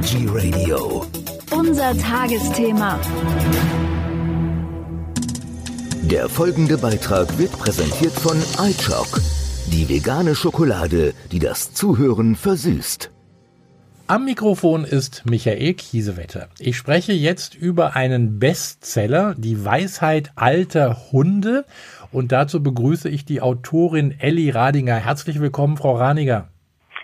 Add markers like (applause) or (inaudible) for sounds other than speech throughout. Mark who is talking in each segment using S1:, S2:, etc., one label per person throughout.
S1: Energy Radio.
S2: Unser Tagesthema.
S1: Der folgende Beitrag wird präsentiert von iChock, die vegane Schokolade, die das Zuhören versüßt.
S3: Am Mikrofon ist Michael Kiesewetter. Ich spreche jetzt über einen Bestseller, die Weisheit alter Hunde. Und dazu begrüße ich die Autorin Elli Radinger. Herzlich willkommen, Frau Radinger.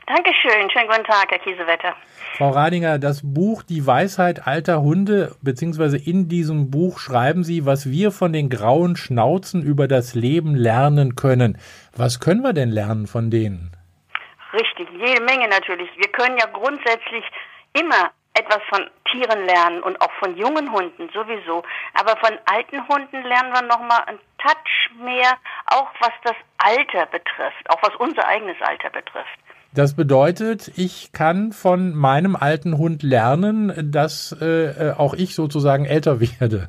S4: Dankeschön. Schönen guten Tag, Herr Kiesewetter.
S3: Frau Radinger, das Buch Die Weisheit alter Hunde, beziehungsweise in diesem Buch schreiben Sie, was wir von den grauen Schnauzen über das Leben lernen können. Was können wir denn lernen von denen?
S4: Richtig, jede Menge natürlich. Wir können ja grundsätzlich immer etwas von Tieren lernen und auch von jungen Hunden sowieso. Aber von alten Hunden lernen wir nochmal einen Touch mehr, auch was das Alter betrifft, auch was unser eigenes Alter betrifft.
S3: Das bedeutet, ich kann von meinem alten Hund lernen, dass äh, auch ich sozusagen älter (laughs) werde.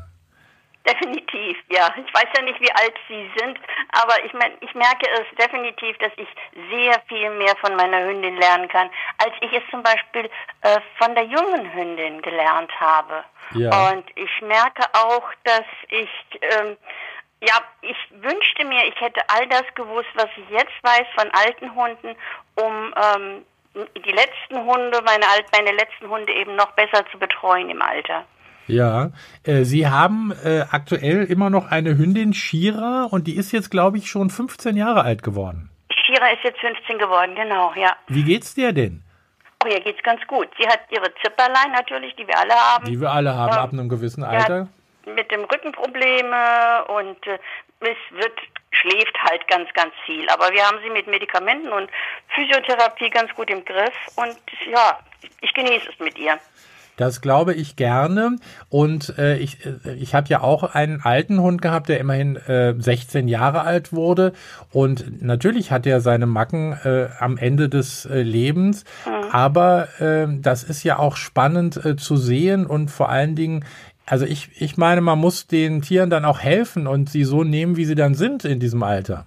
S4: Definitiv, ja. Ich weiß ja nicht, wie alt Sie sind, aber ich meine, ich merke es definitiv, dass ich sehr viel mehr von meiner Hündin lernen kann, als ich es zum Beispiel äh, von der jungen Hündin gelernt habe. Ja. Und ich merke auch, dass ich ähm, ja, ich wünschte mir, ich hätte all das gewusst, was ich jetzt weiß von alten Hunden, um ähm, die letzten Hunde, meine, meine letzten Hunde eben noch besser zu betreuen im Alter.
S3: Ja, äh, Sie haben äh, aktuell immer noch eine Hündin, Shira, und die ist jetzt, glaube ich, schon 15 Jahre alt geworden.
S4: Shira ist jetzt 15 geworden, genau, ja.
S3: Wie geht's dir denn?
S4: Oh, ihr geht's ganz gut. Sie hat ihre Zipperlein natürlich, die wir alle haben.
S3: Die wir alle haben, ähm, ab einem gewissen Alter
S4: mit dem Rücken Probleme und äh, es wird schläft halt ganz, ganz viel. Aber wir haben sie mit Medikamenten und Physiotherapie ganz gut im Griff und ja, ich genieße es mit ihr.
S3: Das glaube ich gerne. Und äh, ich, äh, ich habe ja auch einen alten Hund gehabt, der immerhin äh, 16 Jahre alt wurde. Und natürlich hat er seine Macken äh, am Ende des äh, Lebens. Mhm. Aber äh, das ist ja auch spannend äh, zu sehen und vor allen Dingen also ich, ich meine, man muss den Tieren dann auch helfen und sie so nehmen, wie sie dann sind in diesem Alter.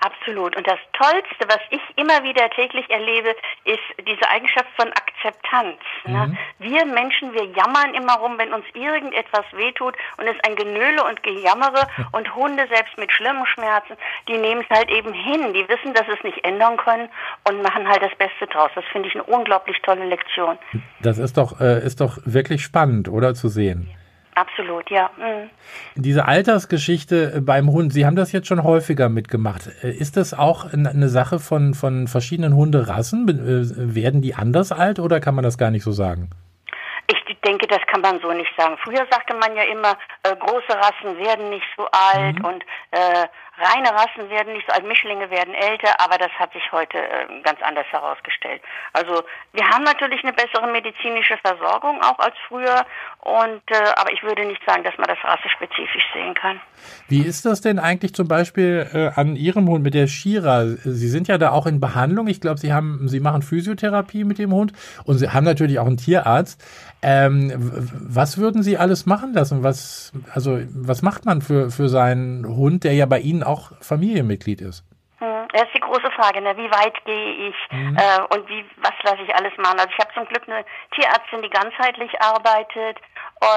S4: Absolut. Und das Tollste, was ich immer wieder täglich erlebe, ist diese Eigenschaft von Akzeptanz. Ne? Mhm. Wir Menschen, wir jammern immer rum, wenn uns irgendetwas wehtut und es ein Genöle und Gejammere und Hunde selbst mit schlimmen Schmerzen, die nehmen es halt eben hin. Die wissen, dass sie es nicht ändern können und machen halt das Beste draus. Das finde ich eine unglaublich tolle Lektion.
S3: Das ist doch, äh, ist doch wirklich spannend, oder zu sehen.
S4: Absolut, ja. Mhm.
S3: Diese Altersgeschichte äh, beim Hund, Sie haben das jetzt schon häufiger mitgemacht. Äh, ist das auch eine Sache von, von verschiedenen Hunderassen? Äh, werden die anders alt oder kann man das gar nicht so sagen?
S4: Ich denke, das kann man so nicht sagen. Früher sagte man ja immer, äh, große Rassen werden nicht so alt mhm. und äh, reine Rassen werden nicht so alt, Mischlinge werden älter, aber das hat sich heute äh, ganz anders herausgestellt. Also wir haben natürlich eine bessere medizinische Versorgung auch als früher, und äh, aber ich würde nicht sagen, dass man das rassespezifisch sehen kann.
S3: Wie ist das denn eigentlich zum Beispiel äh, an Ihrem Hund mit der Shira? Sie sind ja da auch in Behandlung. Ich glaube, Sie haben, Sie machen Physiotherapie mit dem Hund und Sie haben natürlich auch einen Tierarzt. Ähm, was würden Sie alles machen lassen? Was, also, was macht man für, für seinen Hund, der ja bei Ihnen auch Familienmitglied ist?
S4: Das ist die große Frage, ne? wie weit gehe ich mhm. äh, und wie was lasse ich alles machen. Also ich habe zum Glück eine Tierärztin, die ganzheitlich arbeitet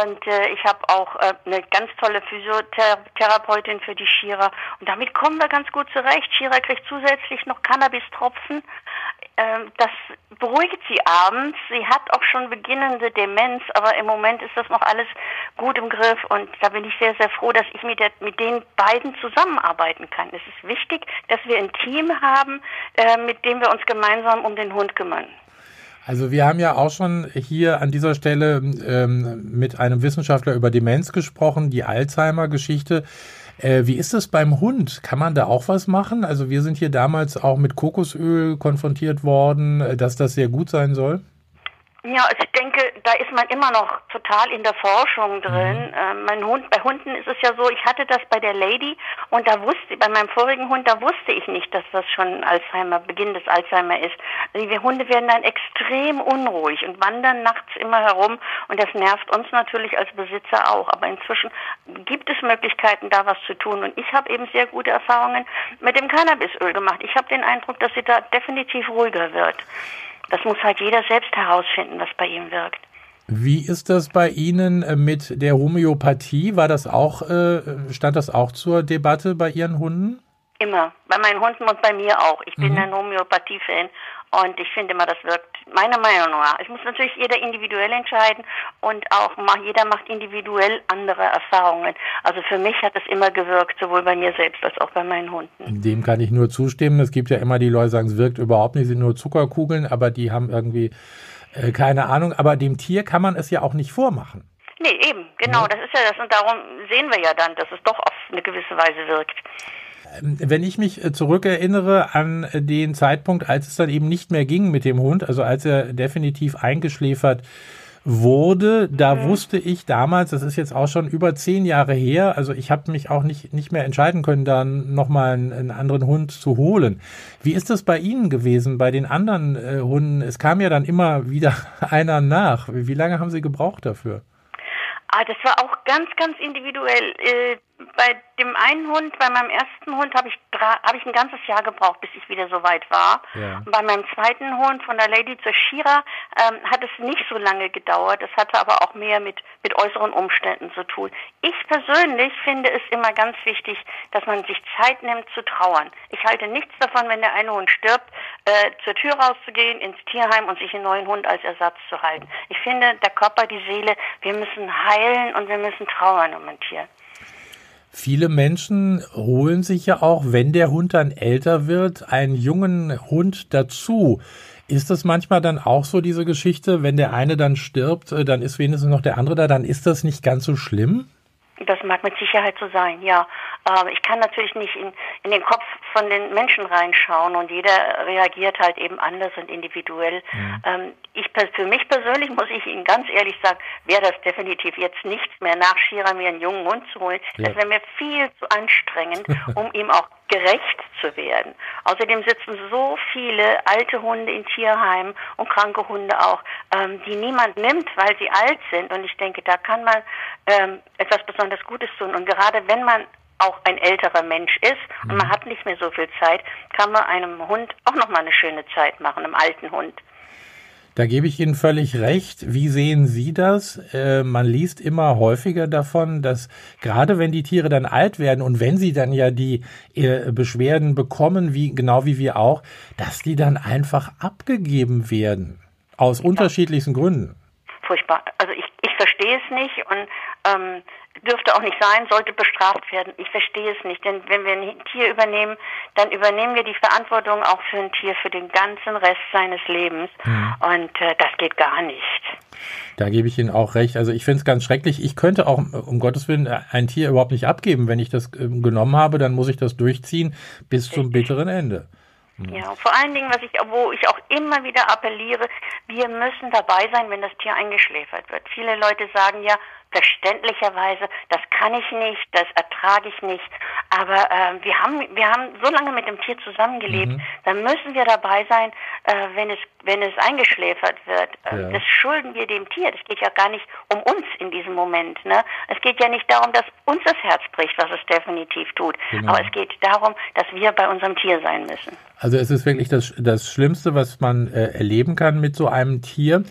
S4: und äh, ich habe auch äh, eine ganz tolle Physiotherapeutin für die Shira und damit kommen wir ganz gut zurecht. Shira kriegt zusätzlich noch Cannabis-Tropfen ähm, das beruhigt sie abends. Sie hat auch schon beginnende Demenz, aber im Moment ist das noch alles gut im Griff und da bin ich sehr, sehr froh, dass ich mit, der, mit den beiden zusammenarbeiten kann. Es ist wichtig, dass wir ein Team haben, äh, mit dem wir uns gemeinsam um den Hund kümmern.
S3: Also wir haben ja auch schon hier an dieser Stelle ähm, mit einem Wissenschaftler über Demenz gesprochen, die Alzheimer-Geschichte. Äh, wie ist es beim Hund? Kann man da auch was machen? Also wir sind hier damals auch mit Kokosöl konfrontiert worden, äh, dass das sehr gut sein soll.
S4: Ja, ich denke, da ist man immer noch total in der Forschung drin. Mhm. Äh, mein Hund, bei Hunden ist es ja so, ich hatte das bei der Lady und da wusste, bei meinem vorigen Hund, da wusste ich nicht, dass das schon Alzheimer, Beginn des Alzheimer ist. Also die Hunde werden dann extrem unruhig und wandern nachts immer herum und das nervt uns natürlich als Besitzer auch. Aber inzwischen gibt es Möglichkeiten, da was zu tun und ich habe eben sehr gute Erfahrungen mit dem Cannabisöl gemacht. Ich habe den Eindruck, dass sie da definitiv ruhiger wird. Das muss halt jeder selbst herausfinden, was bei ihm wirkt.
S3: Wie ist das bei Ihnen äh, mit der Homöopathie? War das auch, äh, stand das auch zur Debatte bei Ihren Hunden?
S4: Immer. Bei meinen Hunden und bei mir auch. Ich bin mhm. ein Homöopathie-Fan und ich finde immer, das wirkt meiner Meinung nach. Es muss natürlich jeder individuell entscheiden und auch jeder macht individuell andere Erfahrungen. Also für mich hat es immer gewirkt, sowohl bei mir selbst als auch bei meinen Hunden.
S3: Dem kann ich nur zustimmen. Es gibt ja immer die Leute, die sagen, es wirkt überhaupt nicht, sind nur Zuckerkugeln, aber die haben irgendwie äh, keine Ahnung, aber dem Tier kann man es ja auch nicht vormachen.
S4: Nee, eben, genau, ja. das ist ja das. Und darum sehen wir ja dann, dass es doch auf eine gewisse Weise wirkt.
S3: Ähm, wenn ich mich äh, zurückerinnere an den Zeitpunkt, als es dann eben nicht mehr ging mit dem Hund, also als er definitiv eingeschläfert wurde. Da mhm. wusste ich damals, das ist jetzt auch schon über zehn Jahre her, also ich habe mich auch nicht, nicht mehr entscheiden können, dann nochmal einen, einen anderen Hund zu holen. Wie ist das bei Ihnen gewesen, bei den anderen äh, Hunden? Es kam ja dann immer (laughs) wieder einer nach. Wie, wie lange haben Sie gebraucht dafür?
S4: Ah, das war auch ganz, ganz individuell. Äh, bei dem einen Hund, bei meinem ersten Hund habe ich habe ich ein ganzes Jahr gebraucht, bis ich wieder so weit war. Ja. Und bei meinem zweiten Hund von der Lady zur Shira ähm, hat es nicht so lange gedauert. Das hatte aber auch mehr mit mit äußeren Umständen zu tun. Ich persönlich finde es immer ganz wichtig, dass man sich Zeit nimmt zu trauern. Ich halte nichts davon, wenn der eine Hund stirbt, äh, zur Tür rauszugehen ins Tierheim und sich einen neuen Hund als Ersatz zu halten. Ich finde, der Körper, die Seele, wir müssen heilen und wir müssen trauern um ein Tier.
S3: Viele Menschen holen sich ja auch, wenn der Hund dann älter wird, einen jungen Hund dazu. Ist das manchmal dann auch so diese Geschichte, wenn der eine dann stirbt, äh, dann ist wenigstens noch der andere da, dann ist das nicht ganz so schlimm?
S4: Das mag mit Sicherheit so sein, ja. Aber ich kann natürlich nicht in, in den Kopf von den Menschen reinschauen und jeder reagiert halt eben anders und individuell. Mhm. Ähm, ich für mich persönlich muss ich Ihnen ganz ehrlich sagen, wäre das definitiv jetzt nichts mehr nach Shira mir einen jungen Hund zu holen. Ja. Das wäre mir viel zu anstrengend, (laughs) um ihm auch gerecht zu werden. Außerdem sitzen so viele alte Hunde in Tierheimen und kranke Hunde auch, ähm, die niemand nimmt, weil sie alt sind. Und ich denke, da kann man ähm, etwas besonders Gutes tun. Und gerade wenn man auch ein älterer Mensch ist und man mhm. hat nicht mehr so viel Zeit, kann man einem Hund auch noch mal eine schöne Zeit machen, einem alten Hund.
S3: Da gebe ich Ihnen völlig recht. Wie sehen Sie das? Äh, man liest immer häufiger davon, dass gerade wenn die Tiere dann alt werden und wenn sie dann ja die äh, Beschwerden bekommen, wie genau wie wir auch, dass die dann einfach abgegeben werden aus ja. unterschiedlichsten Gründen.
S4: Furchtbar. Also ich, ich verstehe es nicht und ähm, dürfte auch nicht sein, sollte bestraft werden. Ich verstehe es nicht, denn wenn wir ein Tier übernehmen, dann übernehmen wir die Verantwortung auch für ein Tier für den ganzen Rest seines Lebens mhm. und äh, das geht gar nicht.
S3: Da gebe ich Ihnen auch recht. Also ich finde es ganz schrecklich. Ich könnte auch, um Gottes Willen, ein Tier überhaupt nicht abgeben. Wenn ich das äh, genommen habe, dann muss ich das durchziehen bis zum bitteren Ende.
S4: Ja, vor allen Dingen, was ich, wo ich auch immer wieder appelliere, wir müssen dabei sein, wenn das Tier eingeschläfert wird. Viele Leute sagen ja, verständlicherweise, das kann ich nicht, das ertrage ich nicht. Aber äh, wir haben wir haben so lange mit dem Tier zusammengelebt, mhm. dann müssen wir dabei sein, äh, wenn es wenn es eingeschläfert wird. Äh, ja. Das schulden wir dem Tier. Das geht ja gar nicht um uns in diesem Moment. Ne? Es geht ja nicht darum, dass uns das Herz bricht, was es definitiv tut. Genau. Aber es geht darum, dass wir bei unserem Tier sein müssen.
S3: Also es ist wirklich das, das Schlimmste, was man äh, erleben kann mit so einem Tier.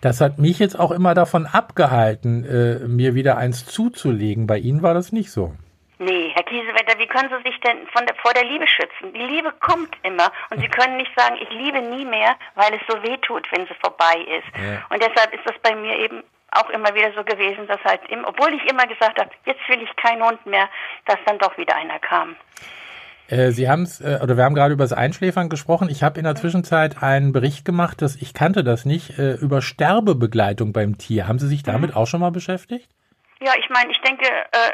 S3: Das hat mich jetzt auch immer davon abgehalten, äh, mir wieder eins zuzulegen. Bei Ihnen war das nicht so.
S4: Nee, Herr Kiesewetter, wie können Sie sich denn von der, vor der Liebe schützen? Die Liebe kommt immer und Sie können nicht sagen, ich liebe nie mehr, weil es so weh tut, wenn sie vorbei ist. Ja. Und deshalb ist das bei mir eben auch immer wieder so gewesen, dass halt, obwohl ich immer gesagt habe, jetzt will ich keinen Hund mehr, dass dann doch wieder einer kam.
S3: Äh, Sie haben es, äh, oder wir haben gerade über das Einschläfern gesprochen. Ich habe in der Zwischenzeit einen Bericht gemacht, dass ich kannte das nicht, äh, über Sterbebegleitung beim Tier. Haben Sie sich damit mhm. auch schon mal beschäftigt?
S4: Ja, ich meine, ich denke,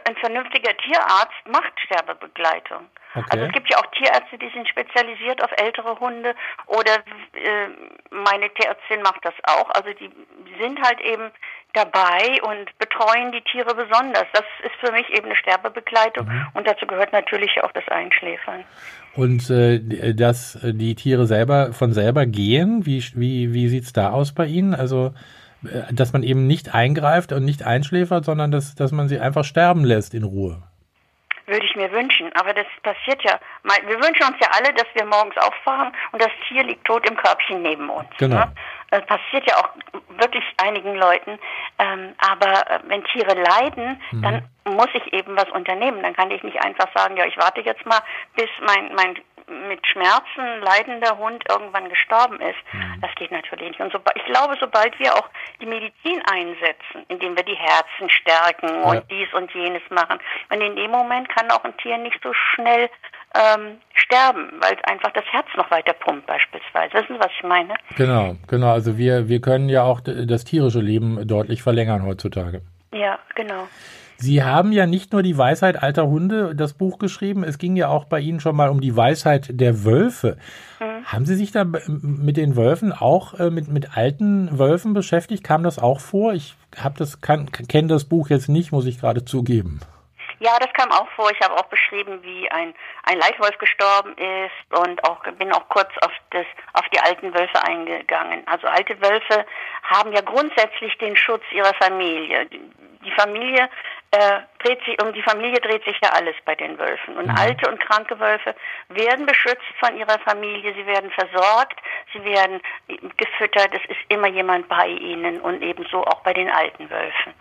S4: ein vernünftiger Tierarzt macht Sterbebegleitung. Okay. Also es gibt ja auch Tierärzte, die sind spezialisiert auf ältere Hunde oder meine Tierärztin macht das auch. Also die sind halt eben dabei und betreuen die Tiere besonders. Das ist für mich eben eine Sterbebegleitung mhm. und dazu gehört natürlich auch das Einschläfern.
S3: Und äh, dass die Tiere selber von selber gehen, wie, wie, wie sieht es da aus bei Ihnen? Also äh, dass man eben nicht eingreift und nicht einschläfert, sondern dass, dass man sie einfach sterben lässt in Ruhe.
S4: würde ich mir wünschen. Aber das passiert ja. Wir wünschen uns ja alle, dass wir morgens aufwachen und das Tier liegt tot im Körbchen neben uns.
S3: Genau.
S4: Ne? Das passiert ja auch wirklich einigen Leuten. Ähm, aber äh, wenn Tiere leiden, mhm. dann muss ich eben was unternehmen. Dann kann ich nicht einfach sagen, ja, ich warte jetzt mal, bis mein, mein mit Schmerzen leidender Hund irgendwann gestorben ist. Mhm. Das geht natürlich nicht. Und so, ich glaube, sobald wir auch die Medizin einsetzen, indem wir die Herzen stärken ja. und dies und jenes machen, und in dem Moment kann auch ein Tier nicht so schnell ähm, sterben, weil einfach das Herz noch weiter pumpt beispielsweise. Wissen Sie, was ich meine?
S3: Genau, genau. Also wir, wir können ja auch das tierische Leben deutlich verlängern heutzutage.
S4: Ja, genau.
S3: Sie haben ja nicht nur die Weisheit alter Hunde, das Buch geschrieben, es ging ja auch bei Ihnen schon mal um die Weisheit der Wölfe. Mhm. Haben Sie sich da mit den Wölfen auch äh, mit, mit alten Wölfen beschäftigt? Kam das auch vor? Ich habe das kenne das Buch jetzt nicht, muss ich gerade zugeben.
S4: Ja, das kam auch vor. Ich habe auch beschrieben, wie ein, ein Leitwolf gestorben ist und auch bin auch kurz auf das auf die alten Wölfe eingegangen. Also alte Wölfe haben ja grundsätzlich den Schutz ihrer Familie. Die Familie äh, dreht sich um die Familie dreht sich ja alles bei den Wölfen und mhm. alte und kranke Wölfe werden beschützt von ihrer Familie, sie werden versorgt, sie werden gefüttert, es ist immer jemand bei ihnen und ebenso auch bei den alten Wölfen.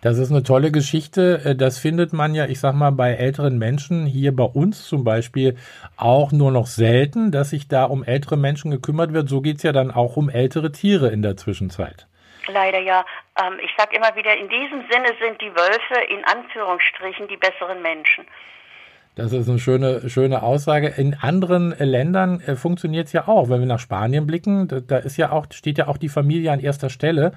S3: Das ist eine tolle Geschichte. Äh, das findet man ja, ich sag mal, bei älteren Menschen hier bei uns zum Beispiel auch nur noch selten, dass sich da um ältere Menschen gekümmert wird. So geht es ja dann auch um ältere Tiere in der Zwischenzeit.
S4: Leider ja. Ähm, ich sage immer wieder, in diesem Sinne sind die Wölfe in Anführungsstrichen die besseren Menschen.
S3: Das ist eine schöne, schöne Aussage. In anderen Ländern äh, funktioniert es ja auch. Wenn wir nach Spanien blicken, da, da, ist ja auch, steht ja auch die Familie an erster Stelle.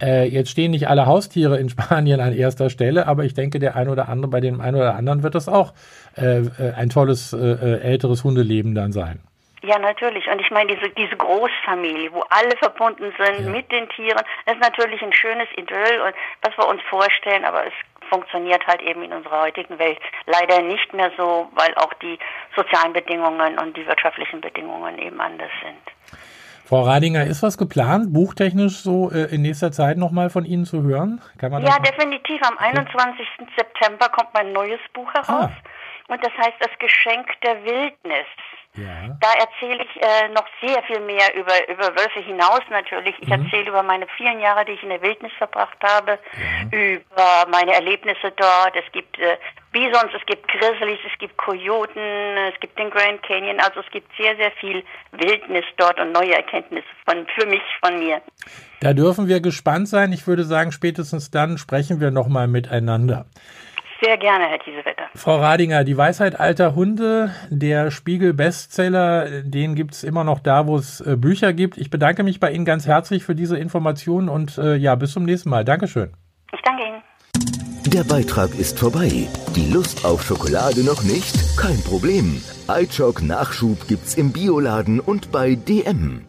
S3: Äh, jetzt stehen nicht alle Haustiere in (laughs) Spanien an erster Stelle, aber ich denke, der ein oder andere, bei dem einen oder anderen wird das auch äh, äh ein tolles äh, äh, älteres Hundeleben dann sein.
S4: Ja, natürlich. Und ich meine, diese, diese Großfamilie, wo alle verbunden sind ja. mit den Tieren, das ist natürlich ein schönes Idyll und was wir uns vorstellen, aber es funktioniert halt eben in unserer heutigen Welt leider nicht mehr so, weil auch die sozialen Bedingungen und die wirtschaftlichen Bedingungen eben anders sind.
S3: Frau Radinger, ist was geplant, buchtechnisch so äh, in nächster Zeit nochmal von Ihnen zu hören?
S4: ja, definitiv. Am 21. September kommt mein neues Buch heraus. Ah. Und das heißt Das Geschenk der Wildnis. Ja. Da erzähle ich äh, noch sehr viel mehr über, über Wölfe hinaus natürlich. Ich mhm. erzähle über meine vielen Jahre, die ich in der Wildnis verbracht habe, ja. über meine Erlebnisse dort. Es gibt äh, Bisons, es gibt Grizzlies, es gibt Kojoten, es gibt den Grand Canyon. Also es gibt sehr, sehr viel Wildnis dort und neue Erkenntnisse von, für mich, von mir.
S3: Da dürfen wir gespannt sein. Ich würde sagen, spätestens dann sprechen wir nochmal miteinander.
S4: Sehr gerne, Herr Kiesewetter.
S3: Frau Radinger, die Weisheit alter Hunde, der Spiegel-Bestseller, den gibt es immer noch da, wo es äh, Bücher gibt. Ich bedanke mich bei Ihnen ganz herzlich für diese Informationen und äh, ja, bis zum nächsten Mal. Dankeschön.
S4: Ich danke Ihnen.
S1: Der Beitrag ist vorbei. Die Lust auf Schokolade noch nicht? Kein Problem. iChock Nachschub gibt's im Bioladen und bei DM.